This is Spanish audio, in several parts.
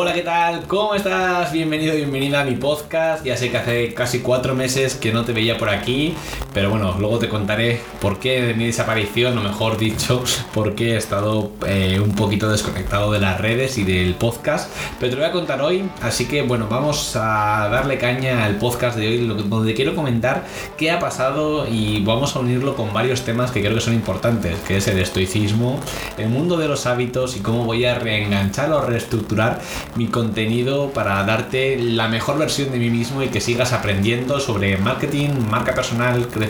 Hola, ¿qué tal? ¿Cómo estás? Bienvenido, bienvenida a mi podcast. Ya sé que hace casi cuatro meses que no te veía por aquí, pero bueno, luego te contaré por qué de mi desaparición, o mejor dicho, por qué he estado eh, un poquito desconectado de las redes y del podcast. Pero te lo voy a contar hoy, así que bueno, vamos a darle caña al podcast de hoy, donde quiero comentar qué ha pasado y vamos a unirlo con varios temas que creo que son importantes, que es el estoicismo, el mundo de los hábitos y cómo voy a reenganchar o reestructurar mi contenido para darte la mejor versión de mí mismo y que sigas aprendiendo sobre marketing, marca personal, crecimiento,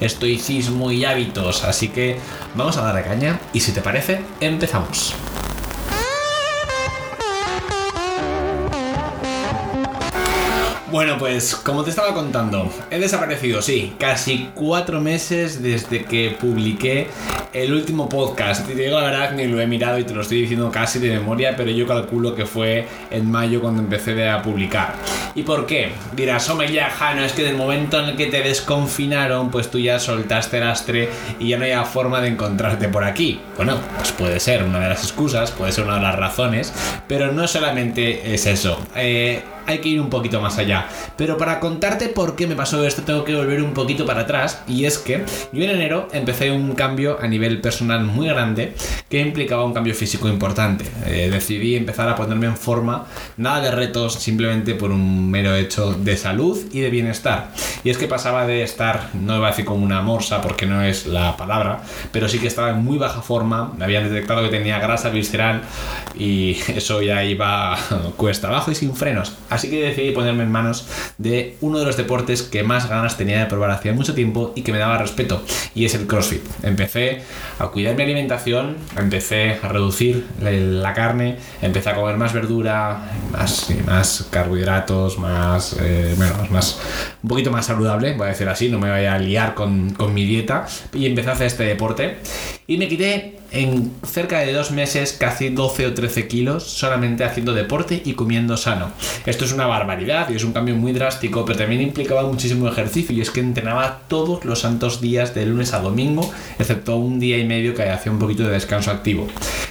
estoicismo y hábitos. Así que vamos a dar a caña y si te parece, empezamos. Bueno, pues como te estaba contando, he desaparecido, sí, casi cuatro meses desde que publiqué el último podcast. Te digo la verdad, ni lo he mirado y te lo estoy diciendo casi de memoria, pero yo calculo que fue en mayo cuando empecé a publicar. ¿Y por qué? Dirás, hombre, ya, Jano, es que del momento en el que te desconfinaron, pues tú ya soltaste el astre y ya no hay forma de encontrarte por aquí. Bueno, pues puede ser una de las excusas, puede ser una de las razones, pero no solamente es eso. Eh, hay que ir un poquito más allá. Pero para contarte por qué me pasó esto, tengo que volver un poquito para atrás. Y es que yo en enero empecé un cambio a nivel personal muy grande que implicaba un cambio físico importante. Eh, decidí empezar a ponerme en forma, nada de retos, simplemente por un mero hecho de salud y de bienestar. Y es que pasaba de estar, no iba a decir como una morsa, porque no es la palabra, pero sí que estaba en muy baja forma. Me habían detectado que tenía grasa visceral y eso ya iba cuesta abajo y sin frenos. Así que decidí ponerme en manos de uno de los deportes que más ganas tenía de probar hacía mucho tiempo y que me daba respeto, y es el CrossFit. Empecé a cuidar mi alimentación, empecé a reducir la carne, empecé a comer más verdura, más, más carbohidratos, más, eh, bueno, más, un poquito más saludable, voy a decir así, no me vaya a liar con, con mi dieta, y empecé a hacer este deporte. Y me quité en cerca de dos meses casi 12 o 13 kilos solamente haciendo deporte y comiendo sano. Esto es una barbaridad y es un cambio muy drástico, pero también implicaba muchísimo ejercicio y es que entrenaba todos los santos días de lunes a domingo, excepto un día y medio que hacía un poquito de descanso activo.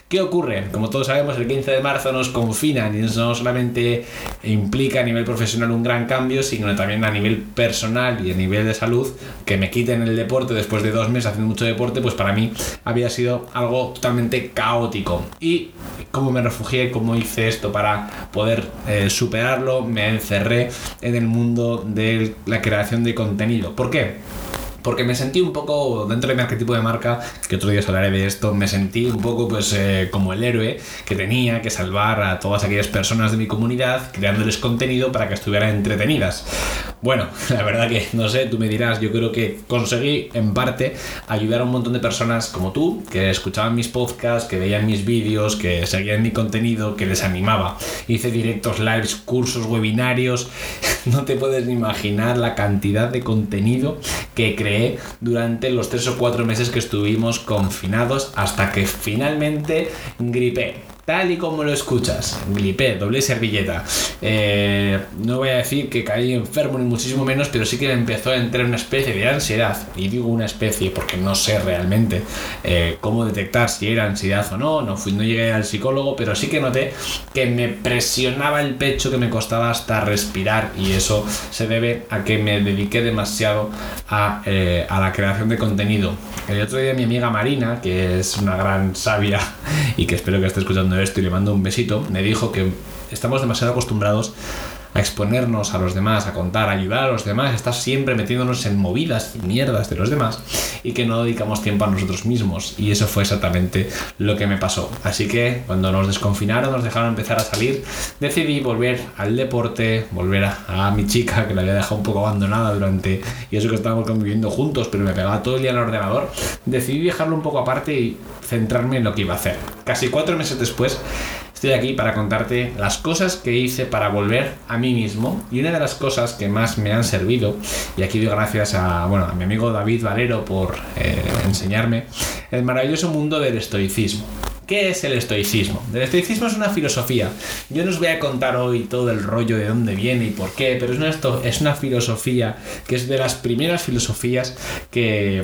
¿Qué ocurre? Como todos sabemos, el 15 de marzo nos confinan y eso no solamente implica a nivel profesional un gran cambio, sino también a nivel personal y a nivel de salud, que me quiten el deporte después de dos meses haciendo mucho deporte, pues para mí había sido algo totalmente caótico. Y cómo me refugié, cómo hice esto para poder eh, superarlo, me encerré en el mundo de la creación de contenido. ¿Por qué? Porque me sentí un poco dentro de mi arquetipo de marca, que otro día os hablaré de esto, me sentí un poco pues eh, como el héroe que tenía que salvar a todas aquellas personas de mi comunidad creándoles contenido para que estuvieran entretenidas. Bueno, la verdad que no sé, tú me dirás, yo creo que conseguí en parte ayudar a un montón de personas como tú, que escuchaban mis podcasts, que veían mis vídeos, que seguían mi contenido, que les animaba. Hice directos, lives, cursos, webinarios, no te puedes ni imaginar la cantidad de contenido que creé durante los tres o cuatro meses que estuvimos confinados hasta que finalmente gripé tal y como lo escuchas. Glipé, doble servilleta. Eh, no voy a decir que caí enfermo ni muchísimo menos, pero sí que empezó a entrar una especie de ansiedad. Y digo una especie porque no sé realmente eh, cómo detectar si era ansiedad o no. No, fui, no llegué al psicólogo, pero sí que noté que me presionaba el pecho, que me costaba hasta respirar. Y eso se debe a que me dediqué demasiado a, eh, a la creación de contenido. El otro día mi amiga Marina, que es una gran sabia y que espero que esté escuchando esto y le mando un besito, me dijo que estamos demasiado acostumbrados a exponernos a los demás, a contar, a ayudar a los demás, estar siempre metiéndonos en movidas y mierdas de los demás y que no dedicamos tiempo a nosotros mismos. Y eso fue exactamente lo que me pasó. Así que cuando nos desconfinaron, nos dejaron empezar a salir, decidí volver al deporte, volver a, a mi chica que la había dejado un poco abandonada durante, y eso que estábamos conviviendo juntos, pero me pegaba todo el día en el ordenador, decidí dejarlo un poco aparte y centrarme en lo que iba a hacer. Casi cuatro meses después, Estoy aquí para contarte las cosas que hice para volver a mí mismo y una de las cosas que más me han servido, y aquí doy gracias a, bueno, a mi amigo David Valero por eh, enseñarme, el maravilloso mundo del estoicismo. ¿Qué es el estoicismo? El estoicismo es una filosofía. Yo no os voy a contar hoy todo el rollo de dónde viene y por qué, pero es una, es una filosofía que es de las primeras filosofías que,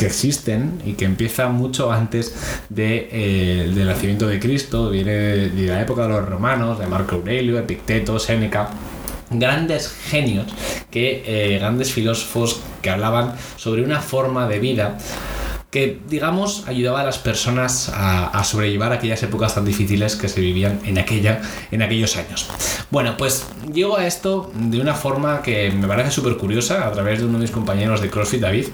existen y que empieza mucho antes de, eh, del nacimiento de Cristo, viene de, la época de los romanos, de Marco Aurelio, Epicteto, Séneca grandes genios, que, eh, grandes filósofos que hablaban sobre una forma de vida que, digamos, ayudaba a las personas a, sobrellevar aquellas épocas tan difíciles que se vivían en, aquella, en aquellos años. Bueno, pues llego a esto de una forma que me parece súper curiosa a través de uno de mis compañeros de CrossFit, David,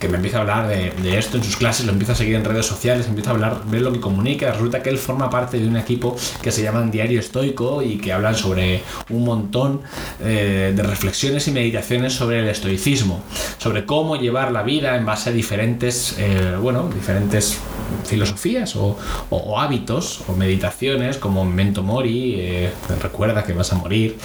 que me empieza a hablar de, esto en sus clases, lo empieza a seguir en redes sociales, empieza a hablar, ver lo que comunica. Resulta que él forma parte de un equipo que se llama Diario Estoico y que hablan sobre un montón eh, de reflexiones y meditaciones sobre el estoicismo, sobre cómo llevar la vida en base a diferentes, eh, bueno, diferentes filosofías o, hábitos o meditaciones como Mento Mori, eh, recuerda que vas a morir,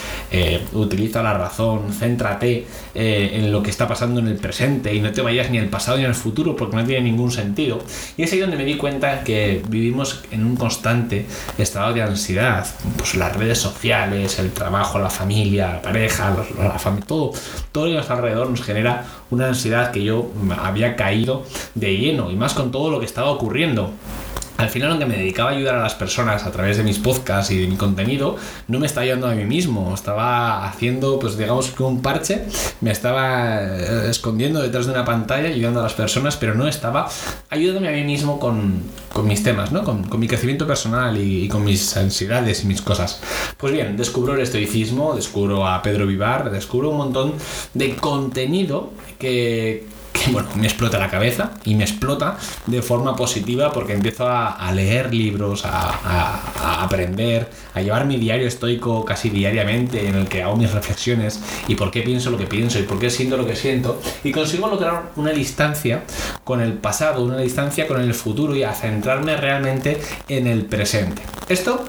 utiliza la razón, céntrate en lo que está pasando en el presente y no te vayas ni el pasado ni el futuro porque no tiene ningún sentido. Y es ahí donde me di cuenta que vivimos en un constante estado de ansiedad. Pues las redes sociales, el trabajo, la familia, la pareja, la familia, todo, todo lo que alrededor nos genera una ansiedad que yo había caído de lleno y más con todo lo que estaba ocurriendo al final, aunque me dedicaba a ayudar a las personas a través de mis podcasts y de mi contenido, no me estaba ayudando a mí mismo. Estaba haciendo, pues digamos que un parche, me estaba eh, escondiendo detrás de una pantalla ayudando a las personas, pero no estaba ayudándome a mí mismo con, mis temas, ¿no? Con, mi crecimiento personal y, con mis ansiedades y mis cosas. Pues bien, descubro el estoicismo, descubro a Pedro Vivar, descubro un montón de contenido que, bueno, me explota la cabeza y me explota de forma positiva porque empiezo a, leer libros, a, aprender, a llevar mi diario estoico casi diariamente en el que hago mis reflexiones y por qué pienso lo que pienso y por qué siento lo que siento y consigo lograr una distancia con el pasado, una distancia con el futuro y a centrarme realmente en el presente. Esto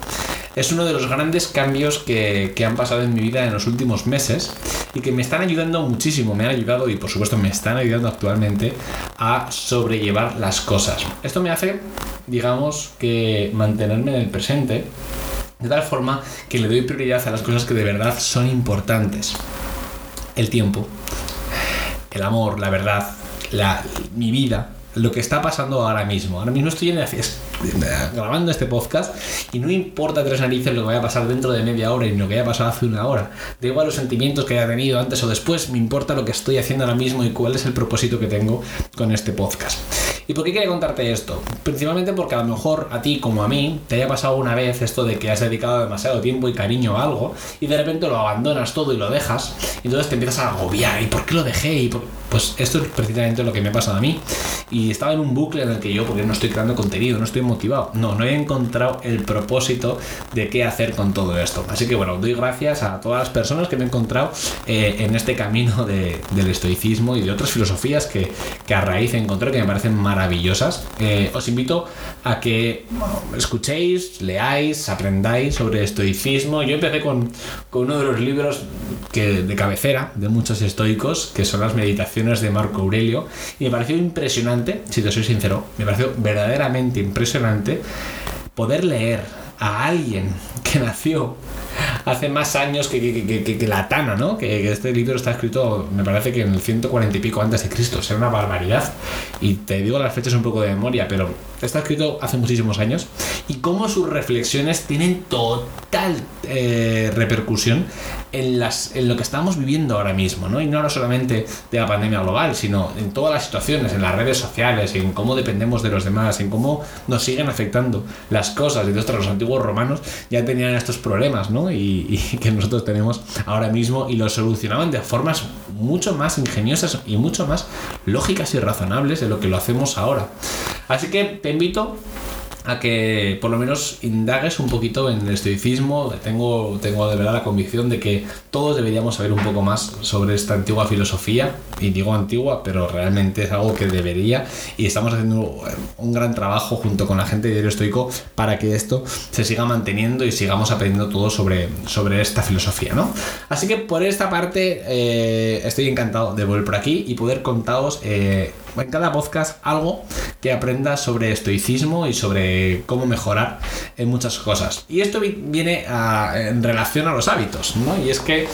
es uno de los grandes cambios que, que, han pasado en mi vida en los últimos meses y que me están ayudando muchísimo, me han ayudado y por supuesto me están ayudando actualmente a sobrellevar las cosas. Esto me hace, digamos, que mantenerme en el presente de tal forma que le doy prioridad a las cosas que de verdad son importantes. El tiempo, el amor, la verdad, la, mi vida, lo que está pasando ahora mismo. Ahora mismo estoy en el, grabando este podcast y no importa tres narices lo que vaya a pasar dentro de media hora y lo que haya pasado hace una hora. Da igual los sentimientos que haya tenido antes o después, me importa lo que estoy haciendo ahora mismo y cuál es el propósito que tengo con este podcast. ¿Y por qué quería contarte esto? Principalmente porque a lo mejor a ti como a mí te haya pasado una vez esto de que has dedicado demasiado tiempo y cariño a algo y de repente lo abandonas todo y lo dejas y entonces te empiezas a agobiar. ¿Y por qué lo dejé? ¿Y Pues esto es precisamente lo que me ha pasado a mí. Y estaba en un bucle en el que yo, porque no estoy creando contenido, no estoy motivado, no, no he encontrado el propósito de qué hacer con todo esto. Así que bueno, doy gracias a todas las personas que me he encontrado eh, en este camino del estoicismo y de otras filosofías que, que a raíz encontré que me parecen maravillosas. Eh, os invito a que escuchéis, leáis, aprendáis sobre estoicismo. Yo empecé con, uno de los libros que, de cabecera de muchos estoicos, que son las meditaciones de Marco Aurelio, y me pareció impresionante, si te soy sincero, me pareció verdaderamente impresionante poder leer a alguien que nació hace más años que, la Tana, ¿no? Que, este libro está escrito, me parece que en el 140 y pico antes de Cristo, es una barbaridad. Y te digo las fechas un poco de memoria, pero está escrito hace muchísimos años. Y cómo sus reflexiones tienen total eh, repercusión en, las, en lo que estamos viviendo ahora mismo, ¿no? Y no solamente de la pandemia global, sino en todas las situaciones, en las redes sociales, en cómo dependemos de los demás, en cómo nos siguen afectando las cosas. Y de los antiguos romanos ya tenían estos problemas, ¿no? Y, que nosotros tenemos ahora mismo y los solucionaban de formas mucho más ingeniosas y mucho más lógicas y razonables de lo que lo hacemos ahora. Así que te invito a que por lo menos indagues un poquito en el estoicismo. Tengo, tengo de verdad la convicción de que todos deberíamos saber un poco más sobre esta antigua filosofía. Y digo antigua, pero realmente es algo que debería. Y estamos haciendo un gran trabajo junto con la gente de Diario Estoico para que esto se siga manteniendo y sigamos aprendiendo todo sobre, sobre esta filosofía. ¿no? Así que por esta parte eh, estoy encantado de volver por aquí y poder contaros. Eh, en cada podcast algo que aprendas sobre estoicismo y sobre cómo mejorar en muchas cosas. Y esto viene en relación a los hábitos, ¿no? Y es que,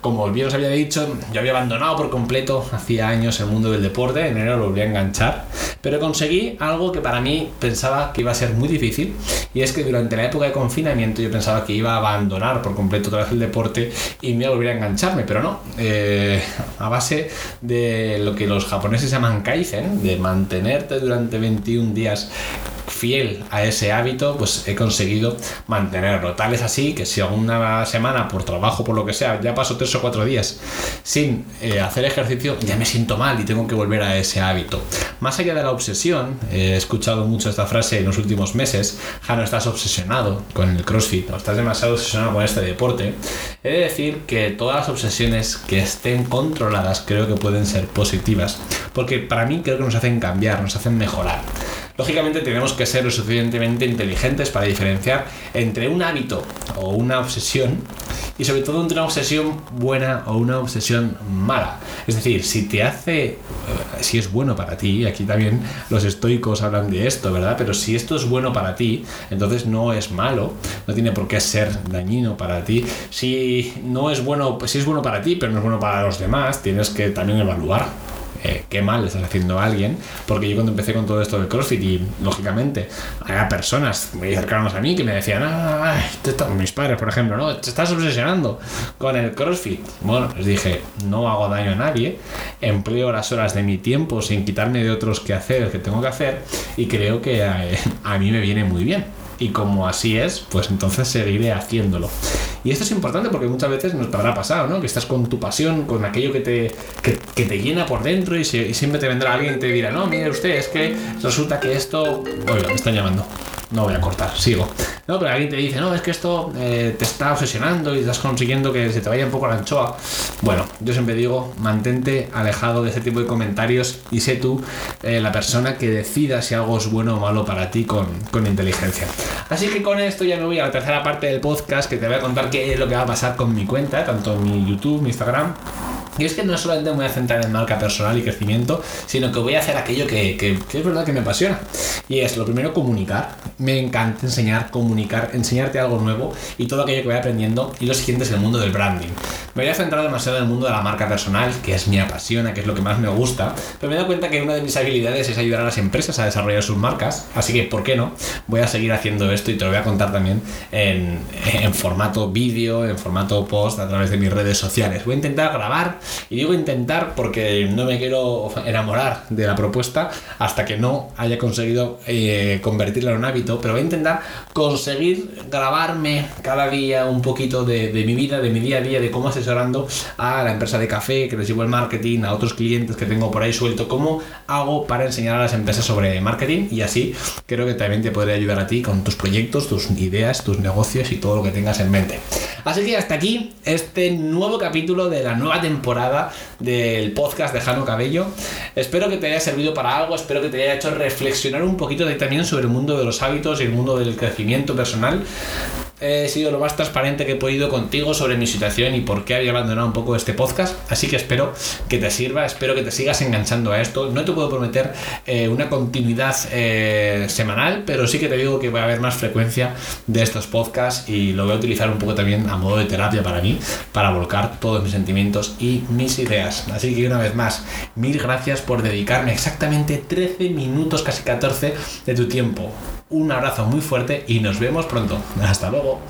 como bien os había dicho, yo había abandonado por completo hacía años el mundo del deporte, en enero lo volví a enganchar, pero conseguí algo que para mí pensaba que iba a ser muy difícil, y es que durante la época de confinamiento yo pensaba que iba a abandonar por completo otra vez el deporte y me iba a volver a engancharme, pero no. Eh, a base de lo que los japoneses llaman kaizen, de mantenerte durante 21 días fiel a ese hábito, pues he conseguido mantenerlo. Tal es así que si alguna semana por trabajo, por lo que sea, ya paso tres o cuatro días sin eh, hacer ejercicio, ya me siento mal y tengo que volver a ese hábito. Más allá de la obsesión, he escuchado mucho esta frase en los últimos meses, Jano, estás obsesionado con el CrossFit, o estás demasiado obsesionado con este deporte. He de decir que todas las obsesiones que estén controladas creo que pueden ser positivas, porque para mí creo que nos hacen cambiar, nos hacen mejorar. Lógicamente tenemos que ser lo suficientemente inteligentes para diferenciar entre un hábito o una obsesión y sobre todo entre una obsesión buena o una obsesión mala. Es decir, si te hace, eh, si es bueno para ti, aquí también los estoicos hablan de esto, ¿verdad? Pero si esto es bueno para ti, entonces no es malo, no tiene por qué ser dañino para ti. Si no es bueno, pues si es bueno para ti, pero no es bueno para los demás, tienes que también evaluar eh, qué mal estás haciendo a alguien, porque yo cuando empecé con todo esto del CrossFit y lógicamente había personas muy cercanas a mí que me decían, ay, mis padres por ejemplo, no, te estás obsesionando con el CrossFit. Bueno, les dije, no hago daño a nadie, empleo las horas de mi tiempo sin quitarme de otros que hacer, que tengo que hacer y creo que eh, a mí me viene muy bien y como así es, pues entonces seguiré haciéndolo. Y esto es importante porque muchas veces nos habrá pasado, ¿no? Que estás con tu pasión, con aquello que te, que, te llena por dentro y, siempre te vendrá alguien y te dirá, no, mire usted, es que resulta que esto... Oiga, me están llamando. No voy a cortar, sigo. No, pero alguien te dice, no, es que esto eh, te está obsesionando y estás consiguiendo que se te vaya un poco la anchoa. Bueno, yo siempre digo, mantente alejado de ese tipo de comentarios y sé tú eh, la persona que decida si algo es bueno o malo para ti con, con inteligencia. Así que con esto ya me voy a la tercera parte del podcast que te voy a contar qué es lo que va a pasar con mi cuenta, tanto mi YouTube, mi Instagram y es que no solamente me voy a centrar en marca personal y crecimiento, sino que voy a hacer aquello que, que, es verdad que me apasiona. Y es lo primero comunicar. Me encanta enseñar, comunicar, enseñarte algo nuevo y todo aquello que voy aprendiendo. Y lo siguiente es el mundo del branding. Me voy a centrar demasiado en el mundo de la marca personal, que es mi apasiona, que es lo que más me gusta. Pero me he dado cuenta que una de mis habilidades es ayudar a las empresas a desarrollar sus marcas. Así que, ¿por qué no? Voy a seguir haciendo esto y te lo voy a contar también en, en formato vídeo, en formato post, a través de mis redes sociales. Voy a intentar grabar y digo intentar porque no me quiero enamorar de la propuesta hasta que no haya conseguido eh, convertirla en un hábito, pero voy a intentar conseguir grabarme cada día un poquito de, mi vida, de mi día a día, de cómo asesorando a la empresa de café, que les llevo el marketing, a otros clientes que tengo por ahí suelto, cómo hago para enseñar a las empresas sobre marketing y así creo que también te podré ayudar a ti con tus proyectos, tus ideas, tus negocios y todo lo que tengas en mente. Así que hasta aquí este nuevo capítulo de la nueva temporada del podcast de Jano Cabello. Espero que te haya servido para algo, espero que te haya hecho reflexionar un poquito también sobre el mundo de los hábitos y el mundo del crecimiento personal he sido lo más transparente que he podido contigo sobre mi situación y por qué había abandonado un poco este podcast. Así que espero que te sirva, espero que te sigas enganchando a esto. No te puedo prometer eh, una continuidad eh, semanal, pero sí que te digo que voy a haber más frecuencia de estos podcasts y lo voy a utilizar un poco también a modo de terapia para mí, para volcar todos mis sentimientos y mis ideas. Así que una vez más, mil gracias por dedicarme exactamente 13 minutos, casi 14 de tu tiempo. Un abrazo muy fuerte y nos vemos pronto. Hasta luego.